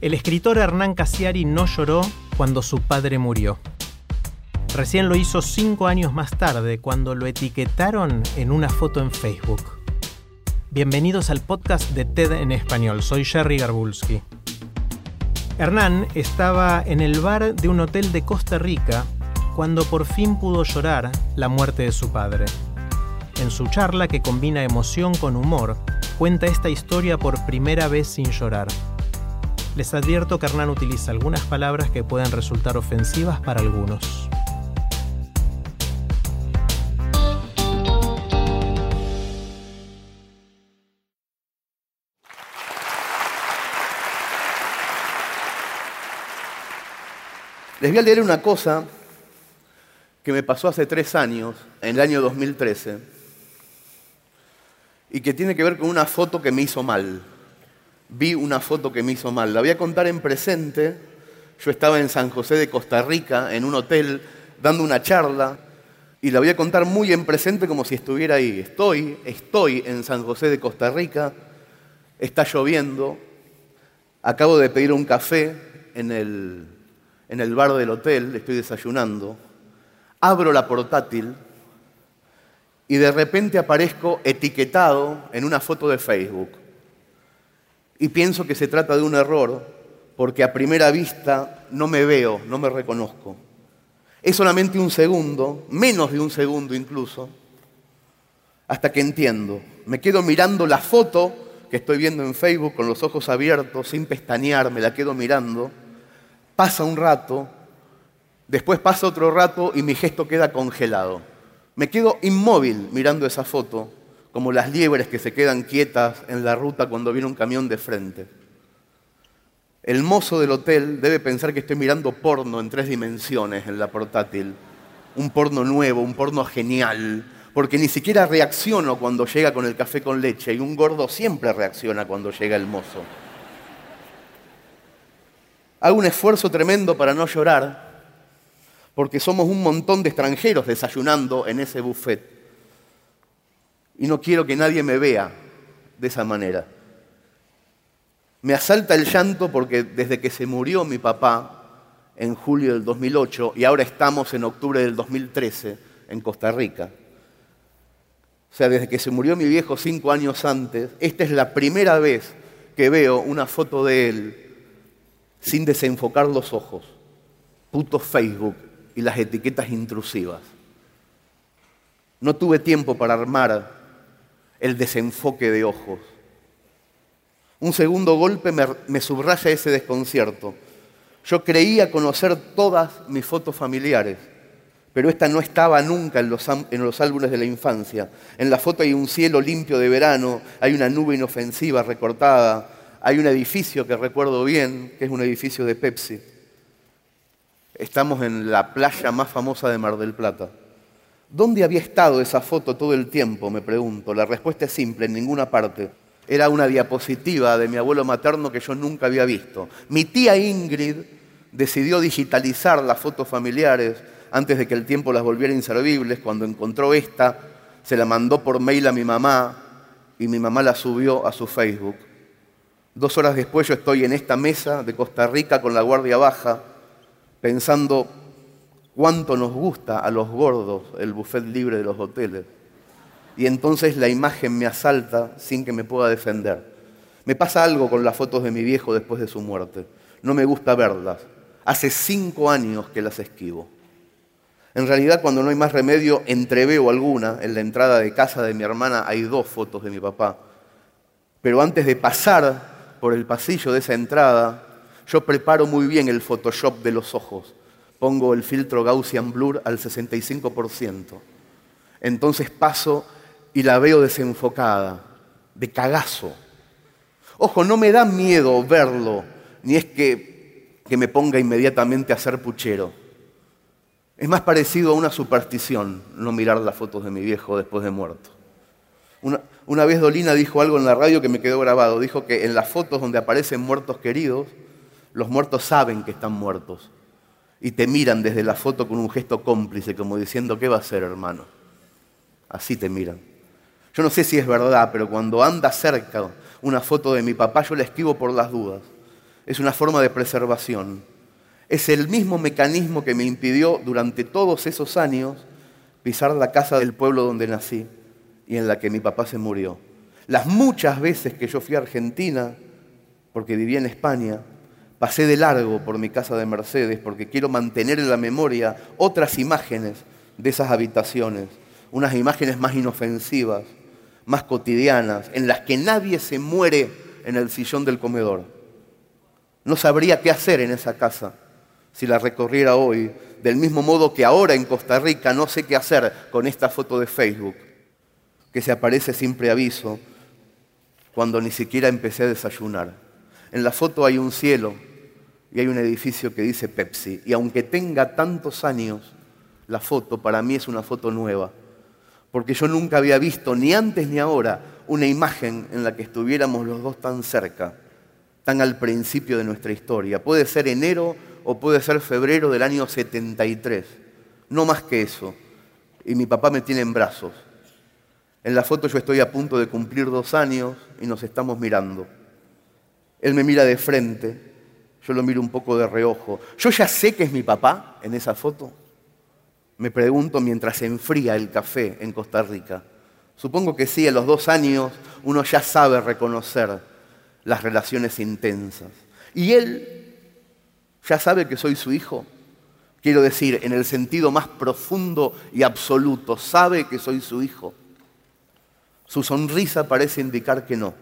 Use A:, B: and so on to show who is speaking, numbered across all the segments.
A: El escritor Hernán Casiari no lloró cuando su padre murió. Recién lo hizo cinco años más tarde, cuando lo etiquetaron en una foto en Facebook. Bienvenidos al podcast de TED en español. Soy Jerry Garbulski. Hernán estaba en el bar de un hotel de Costa Rica cuando por fin pudo llorar la muerte de su padre. En su charla, que combina emoción con humor, cuenta esta historia por primera vez sin llorar. Les advierto que Hernán utiliza algunas palabras que pueden resultar ofensivas para algunos.
B: Les voy a leer una cosa que me pasó hace tres años, en el año 2013, y que tiene que ver con una foto que me hizo mal. Vi una foto que me hizo mal. La voy a contar en presente. Yo estaba en San José de Costa Rica, en un hotel, dando una charla, y la voy a contar muy en presente como si estuviera ahí. Estoy, estoy en San José de Costa Rica, está lloviendo, acabo de pedir un café en el en el bar del hotel, estoy desayunando, abro la portátil y de repente aparezco etiquetado en una foto de Facebook. Y pienso que se trata de un error porque a primera vista no me veo, no me reconozco. Es solamente un segundo, menos de un segundo incluso, hasta que entiendo. Me quedo mirando la foto que estoy viendo en Facebook con los ojos abiertos, sin pestañear, me la quedo mirando Pasa un rato, después pasa otro rato y mi gesto queda congelado. Me quedo inmóvil mirando esa foto, como las liebres que se quedan quietas en la ruta cuando viene un camión de frente. El mozo del hotel debe pensar que estoy mirando porno en tres dimensiones en la portátil. Un porno nuevo, un porno genial, porque ni siquiera reacciono cuando llega con el café con leche y un gordo siempre reacciona cuando llega el mozo. Hago un esfuerzo tremendo para no llorar, porque somos un montón de extranjeros desayunando en ese buffet. Y no quiero que nadie me vea de esa manera. Me asalta el llanto porque desde que se murió mi papá en julio del 2008 y ahora estamos en octubre del 2013 en Costa Rica, o sea, desde que se murió mi viejo cinco años antes, esta es la primera vez que veo una foto de él sin desenfocar los ojos, puto Facebook y las etiquetas intrusivas. No tuve tiempo para armar el desenfoque de ojos. Un segundo golpe me, subraya ese desconcierto. Yo creía conocer todas mis fotos familiares, pero esta no estaba nunca en los, en los álbumes de la infancia. En la foto hay un cielo limpio de verano, hay una nube inofensiva recortada, hay un edificio que recuerdo bien, que es un edificio de Pepsi. Estamos en la playa más famosa de Mar del Plata. ¿Dónde había estado esa foto todo el tiempo? Me pregunto. La respuesta es simple, en ninguna parte. Era una diapositiva de mi abuelo materno que yo nunca había visto. Mi tía Ingrid decidió digitalizar las fotos familiares antes de que el tiempo las volviera inservibles. Cuando encontró esta, se la mandó por mail a mi mamá y mi mamá la subió a su Facebook. Dos horas después yo estoy en esta mesa de Costa Rica con la guardia baja, pensando cuánto nos gusta a los gordos el buffet libre de los hoteles. y entonces la imagen me asalta sin que me pueda defender. Me pasa algo con las fotos de mi viejo después de su muerte. No me gusta verlas. Hace cinco años que las esquivo. En realidad, cuando no hay más remedio, entreveo alguna. En la entrada de casa de mi hermana hay dos fotos de mi papá. Pero antes de pasar por el pasillo de esa entrada, yo preparo muy bien el Photoshop de los ojos. Pongo el filtro Gaussian Blur al 65%. Entonces paso y la veo desenfocada, de cagazo. Ojo, no me da miedo verlo, ni es que, que me ponga inmediatamente a ser puchero. Es más parecido a una superstición no mirar las fotos de mi viejo después de muerto. Una, una, vez Dolina dijo algo en la radio que me quedó grabado. Dijo que en las fotos donde aparecen muertos queridos, los muertos saben que están muertos y te miran desde la foto con un gesto cómplice, como diciendo, ¿qué va a hacer, hermano? Así te miran. Yo no sé si es verdad, pero cuando anda cerca una foto de mi papá, yo la esquivo por las dudas. Es una forma de preservación es el mismo mecanismo que me impidió durante todos esos años pisar la casa del pueblo donde nací y en la que mi papá se murió. Las muchas veces que yo fui a Argentina, porque vivía en España, pasé de largo por mi casa de Mercedes porque quiero mantener en la memoria otras imágenes de esas habitaciones, unas imágenes más inofensivas, más cotidianas, en las que nadie se muere en el sillón del comedor. No sabría qué hacer en esa casa si la recorriera hoy, del mismo modo que ahora en Costa Rica no sé qué hacer con esta foto de Facebook, que se aparece sin preaviso, cuando ni siquiera empecé a desayunar. En la foto hay un cielo y hay un edificio que dice Pepsi, y aunque tenga tantos años, la foto para mí es una foto nueva, porque yo nunca había visto, ni antes ni ahora, una imagen en la que estuviéramos los dos tan cerca, tan al principio de nuestra historia. Puede ser enero o puede ser febrero del año 73. No más que eso. Y mi papá me tiene en brazos. En la foto yo estoy a punto de cumplir dos años y nos estamos mirando. Él me mira de frente, yo lo miro un poco de reojo. Yo ya sé que es mi papá en esa foto. Me pregunto mientras se enfría el café en Costa Rica. Supongo que sí, a los dos años uno ya sabe reconocer las relaciones intensas. Y él ¿Ya sabe que soy su hijo? Quiero decir, en el sentido más profundo y absoluto, sabe que soy su hijo. Su sonrisa parece indicar que no.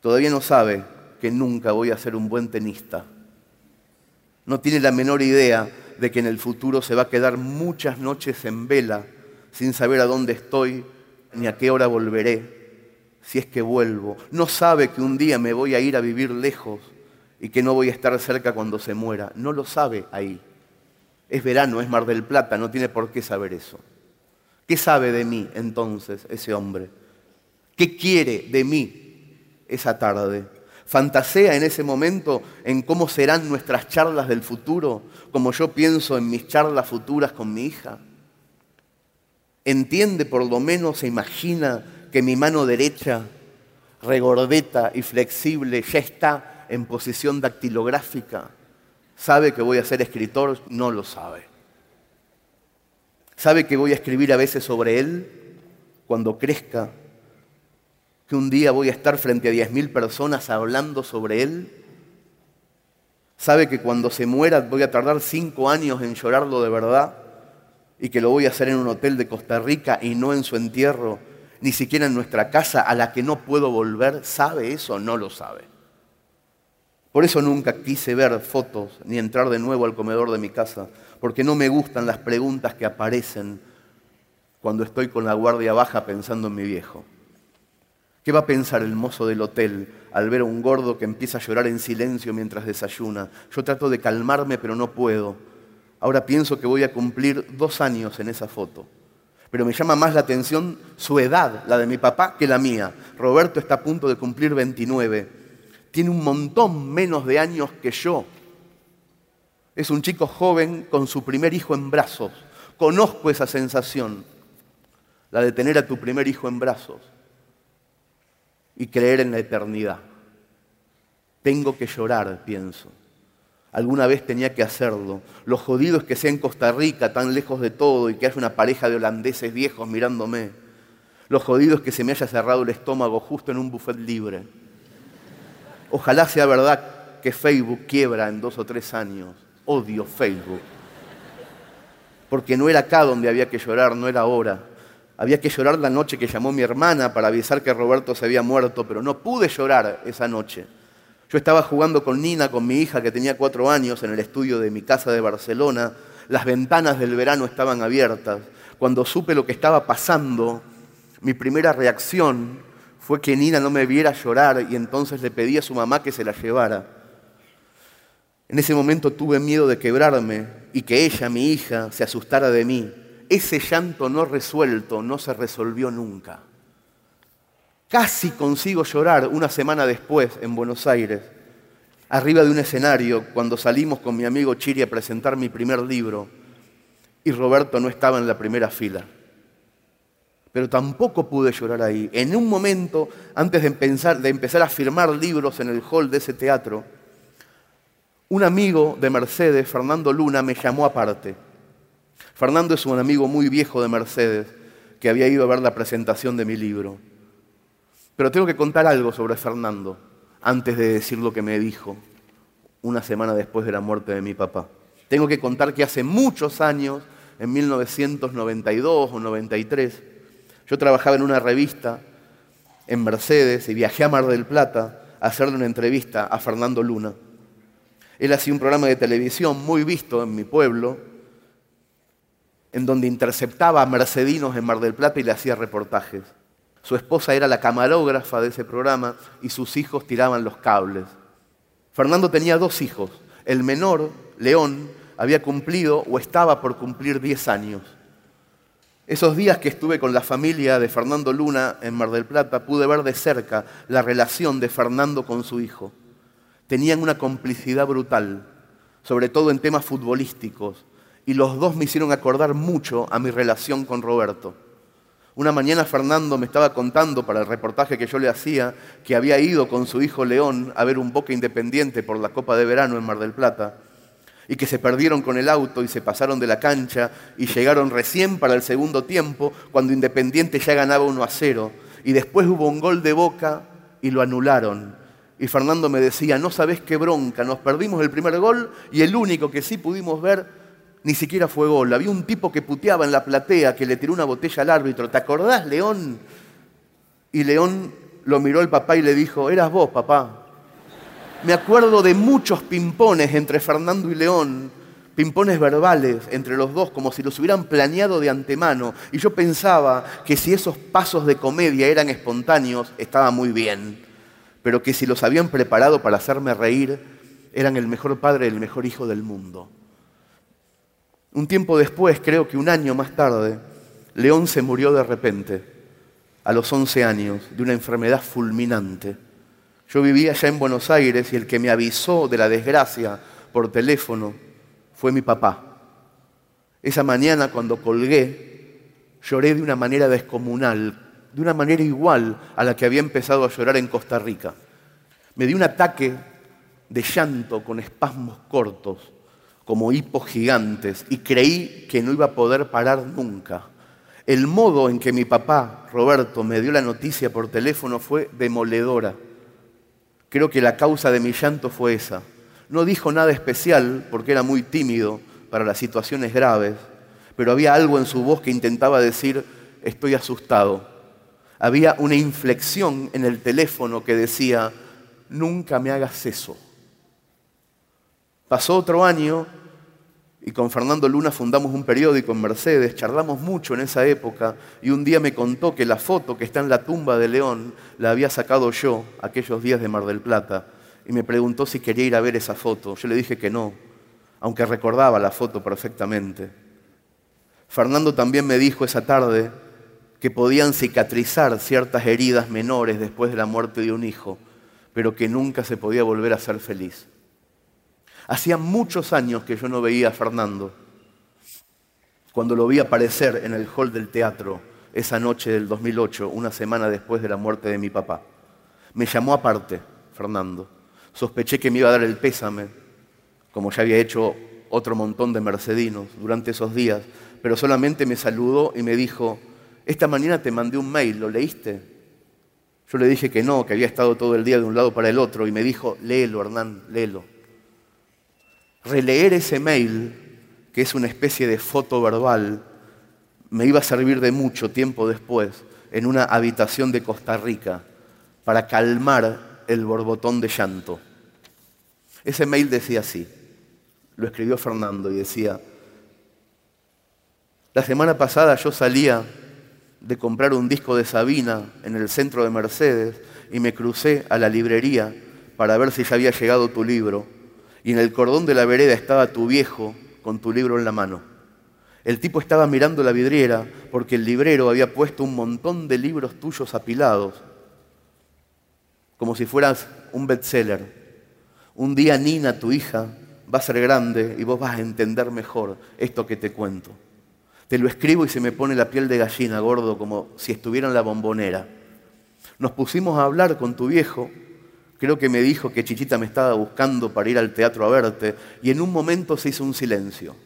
B: Todavía no sabe que nunca voy a ser un buen tenista. No tiene la menor idea de que en el futuro se va a quedar muchas noches en vela sin saber a dónde estoy ni a qué hora volveré, si es que vuelvo. No sabe que un día me voy a ir a vivir lejos y que no voy a estar cerca cuando se muera. No lo sabe ahí. Es verano, es Mar del Plata, no tiene por qué saber eso. ¿Qué sabe de mí entonces ese hombre? ¿Qué quiere de mí esa tarde? ¿Fantasea en ese momento en cómo serán nuestras charlas del futuro, como yo pienso en mis charlas futuras con mi hija? ¿Entiende por lo menos, se imagina que mi mano derecha, regordeta y flexible, ya está en posición dactilográfica, sabe que voy a ser escritor, no lo sabe. Sabe que voy a escribir a veces sobre él cuando crezca, que un día voy a estar frente a 10.000 personas hablando sobre él. Sabe que cuando se muera voy a tardar cinco años en llorarlo de verdad y que lo voy a hacer en un hotel de Costa Rica y no en su entierro, ni siquiera en nuestra casa a la que no puedo volver. ¿Sabe eso? No lo sabe. Por eso nunca quise ver fotos ni entrar de nuevo al comedor de mi casa, porque no me gustan las preguntas que aparecen cuando estoy con la guardia baja pensando en mi viejo. ¿Qué va a pensar el mozo del hotel al ver a un gordo que empieza a llorar en silencio mientras desayuna? Yo trato de calmarme, pero no puedo. Ahora pienso que voy a cumplir dos años en esa foto. Pero me llama más la atención su edad, la de mi papá, que la mía. Roberto está a punto de cumplir 29 tiene un montón menos de años que yo. Es un chico joven con su primer hijo en brazos. Conozco esa sensación, la de tener a tu primer hijo en brazos y creer en la eternidad. Tengo que llorar, pienso. Alguna vez tenía que hacerlo. Lo jodido es que sea en Costa Rica, tan lejos de todo, y que haya una pareja de holandeses viejos mirándome. Lo jodido es que se me haya cerrado el estómago justo en un buffet libre. Ojalá sea verdad que Facebook quiebra en dos o tres años. Odio Facebook. Porque no era acá donde había que llorar, no era ahora. Había que llorar la noche que llamó mi hermana para avisar que Roberto se había muerto, pero no pude llorar esa noche. Yo estaba jugando con Nina, con mi hija que tenía cuatro años, en el estudio de mi casa de Barcelona. Las ventanas del verano estaban abiertas. Cuando supe lo que estaba pasando, mi primera reacción fue que Nina no me viera llorar y entonces le pedí a su mamá que se la llevara. En ese momento tuve miedo de quebrarme y que ella, mi hija, se asustara de mí. Ese llanto no resuelto no se resolvió nunca. Casi consigo llorar una semana después en Buenos Aires, arriba de un escenario, cuando salimos con mi amigo Chiri a presentar mi primer libro y Roberto no estaba en la primera fila. Pero tampoco pude llorar ahí. En un momento, antes de empezar, de empezar a firmar libros en el hall de ese teatro, un amigo de Mercedes, Fernando Luna, me llamó aparte. Fernando es un amigo muy viejo de Mercedes que había ido a ver la presentación de mi libro. Pero tengo que contar algo sobre Fernando antes de decir lo que me dijo una semana después de la muerte de mi papá. Tengo que contar que hace muchos años, en 1992 o 93, yo trabajaba en una revista en Mercedes y viajé a Mar del Plata a hacerle una entrevista a Fernando Luna. Él hacía un programa de televisión muy visto en mi pueblo, en donde interceptaba a mercedinos en Mar del Plata y le hacía reportajes. Su esposa era la camarógrafa de ese programa y sus hijos tiraban los cables. Fernando tenía dos hijos. El menor, León, había cumplido o estaba por cumplir 10 años. Esos días que estuve con la familia de Fernando Luna en Mar del Plata, pude ver de cerca la relación de Fernando con su hijo. Tenían una complicidad brutal, sobre todo en temas futbolísticos, y los dos me hicieron acordar mucho a mi relación con Roberto. Una mañana Fernando me estaba contando para el reportaje que yo le hacía que había ido con su hijo León a ver un Boca Independiente por la Copa de Verano en Mar del Plata y que se perdieron con el auto y se pasaron de la cancha y llegaron recién para el segundo tiempo cuando Independiente ya ganaba 1 a 0 y después hubo un gol de Boca y lo anularon. Y Fernando me decía, no sabes qué bronca, nos perdimos el primer gol y el único que sí pudimos ver ni siquiera fue gol. Había un tipo que puteaba en la platea, que le tiró una botella al árbitro. ¿Te acordás, León? Y León lo miró al papá y le dijo, eras vos, papá. Me acuerdo de muchos pimpones entre Fernando y León, pimpones verbales entre los dos, como si los hubieran planeado de antemano. Y yo pensaba que si esos pasos de comedia eran espontáneos, estaba muy bien. Pero que si los habían preparado para hacerme reír, eran el mejor padre y el mejor hijo del mundo. Un tiempo después, creo que un año más tarde, León se murió de repente, a los 11 años, de una enfermedad fulminante. Yo vivía allá en Buenos Aires y el que me avisó de la desgracia por teléfono fue mi papá. Esa mañana cuando colgué, lloré de una manera descomunal, de una manera igual a la que había empezado a llorar en Costa Rica. Me di un ataque de llanto con espasmos cortos como hipos gigantes y creí que no iba a poder parar nunca. El modo en que mi papá, Roberto, me dio la noticia por teléfono fue demoledora. Creo que la causa de mi llanto fue esa. No dijo nada especial porque era muy tímido para las situaciones graves, pero había algo en su voz que intentaba decir, estoy asustado. Había una inflexión en el teléfono que decía, nunca me hagas eso. Pasó otro año y con Fernando Luna fundamos un periódico en Mercedes, charlamos mucho en esa época y un día me contó que la foto que está en la tumba de León la había sacado yo aquellos días de Mar del Plata y me preguntó si quería ir a ver esa foto. Yo le dije que no, aunque recordaba la foto perfectamente. Fernando también me dijo esa tarde que podían cicatrizar ciertas heridas menores después de la muerte de un hijo, pero que nunca se podía volver a ser feliz. Hacía muchos años que yo no veía a Fernando. Cuando lo vi aparecer en el hall del teatro esa noche del 2008, una semana después de la muerte de mi papá. Me llamó aparte, Fernando. Sospeché que me iba a dar el pésame, como ya había hecho otro montón de mercedinos durante esos días, pero solamente me saludó y me dijo, esta mañana te mandé un mail, ¿lo leíste? Yo le dije que no, que había estado todo el día de un lado para el otro y me dijo, léelo, Hernán, léelo. Releer ese mail, que es una especie de foto verbal, me iba a servir de mucho tiempo después en una habitación de Costa Rica para calmar el borbotón de llanto. Ese mail decía así, lo escribió Fernando y decía, la semana pasada yo salía de comprar un disco de Sabina en el centro de Mercedes y me crucé a la librería para ver si ya había llegado tu libro. Y en el cordón de la vereda estaba tu viejo con tu libro en la mano. El tipo estaba mirando la vidriera porque el librero había puesto un montón de libros tuyos apilados, como si fueras un bestseller. Un día Nina, tu hija, va a ser grande y vos vas a entender mejor esto que te cuento. Te lo escribo y se me pone la piel de gallina, gordo, como si estuviera en la bombonera. Nos pusimos a hablar con tu viejo. Creo que me dijo que Chichita me estaba buscando para ir al teatro a verte y en un momento se hizo un silencio.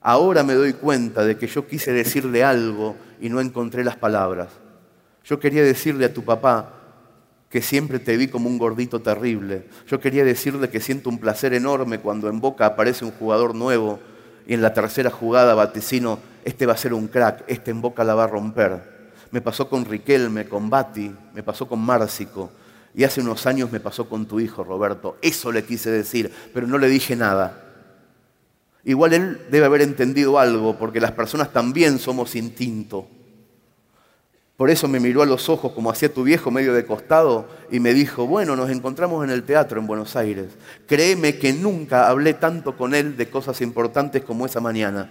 B: Ahora me doy cuenta de que yo quise decirle algo y no encontré las palabras. Yo quería decirle a tu papá que siempre te vi como un gordito terrible. Yo quería decirle que siento un placer enorme cuando en Boca aparece un jugador nuevo y en la tercera jugada vaticino este va a ser un crack, este en boca la va a romper. Me pasó con Riquelme, con Bati, me pasó con Márcico y hace unos años me pasó con tu hijo, Roberto. Eso le quise decir, pero no le dije nada. Igual él debe haber entendido algo, porque las personas también somos instinto. Por eso me miró a los ojos como hacía tu viejo medio de costado y me dijo, bueno, nos encontramos en el teatro en Buenos Aires. Créeme que nunca hablé tanto con él de cosas importantes como esa mañana.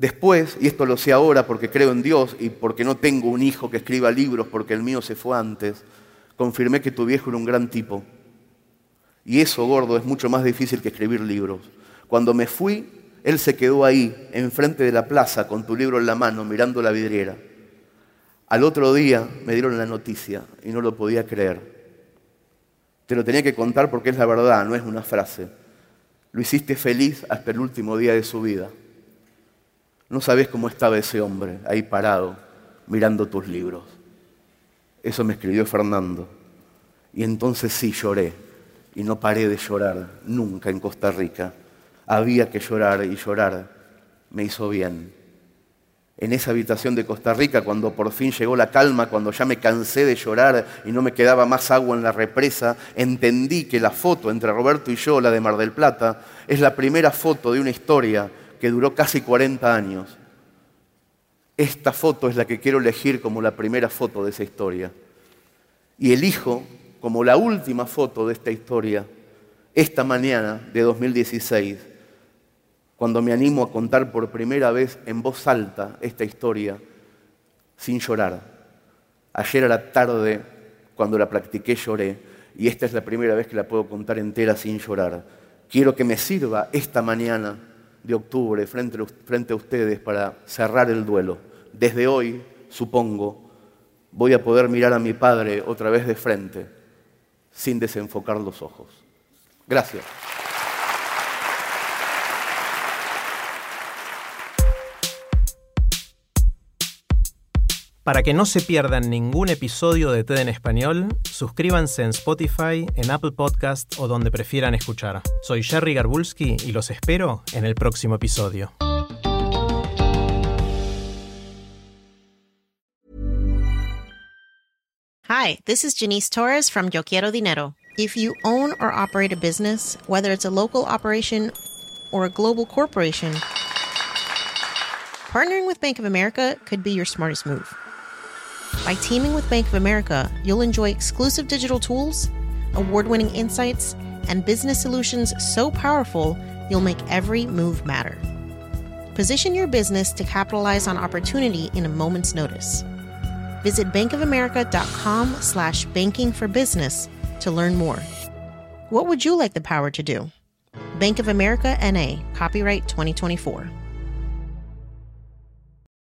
B: Después, y esto lo sé ahora porque creo en Dios y porque no tengo un hijo que escriba libros porque el mío se fue antes, confirmé que tu viejo era un gran tipo. Y eso, gordo, es mucho más difícil que escribir libros. Cuando me fui, él se quedó ahí, enfrente de la plaza, con tu libro en la mano, mirando la vidriera. Al otro día me dieron la noticia y no lo podía creer. Te lo tenía que contar porque es la verdad, no es una frase. Lo hiciste feliz hasta el último día de su vida. No sabes cómo estaba ese hombre ahí parado, mirando tus libros. Eso me escribió Fernando. Y entonces sí lloré. Y no paré de llorar nunca en Costa Rica. Había que llorar y llorar. Me hizo bien. En esa habitación de Costa Rica, cuando por fin llegó la calma, cuando ya me cansé de llorar y no me quedaba más agua en la represa, entendí que la foto entre Roberto y yo, la de Mar del Plata, es la primera foto de una historia que duró casi 40 años. Esta foto es la que quiero elegir como la primera foto de esa historia. Y elijo como la última foto de esta historia esta mañana de 2016, cuando me animo a contar por primera vez en voz alta esta historia sin llorar. Ayer a la tarde, cuando la practiqué, lloré y esta es la primera vez que la puedo contar entera sin llorar. Quiero que me sirva esta mañana de octubre frente, frente a ustedes para cerrar el duelo. Desde hoy, supongo, voy a poder mirar a mi padre otra vez de frente, sin desenfocar los ojos. Gracias.
A: Para que no se pierdan ningún episodio de TED en español, suscríbanse en Spotify, en Apple Podcast o donde prefieran escuchar. Soy Jerry Garbulski y los espero en el próximo episodio.
C: Hi, this is Janice Torres from Yo Quiero Dinero. If you own or operate a business, whether it's a local operation or a global corporation, partnering with Bank of America could be your smartest move. By teaming with Bank of America, you'll enjoy exclusive digital tools, award winning insights, and business solutions so powerful you'll make every move matter. Position your business to capitalize on opportunity in a moment's notice. Visit bankofamerica.com slash banking for business to learn more. What would you like the power to do? Bank of America NA, copyright 2024.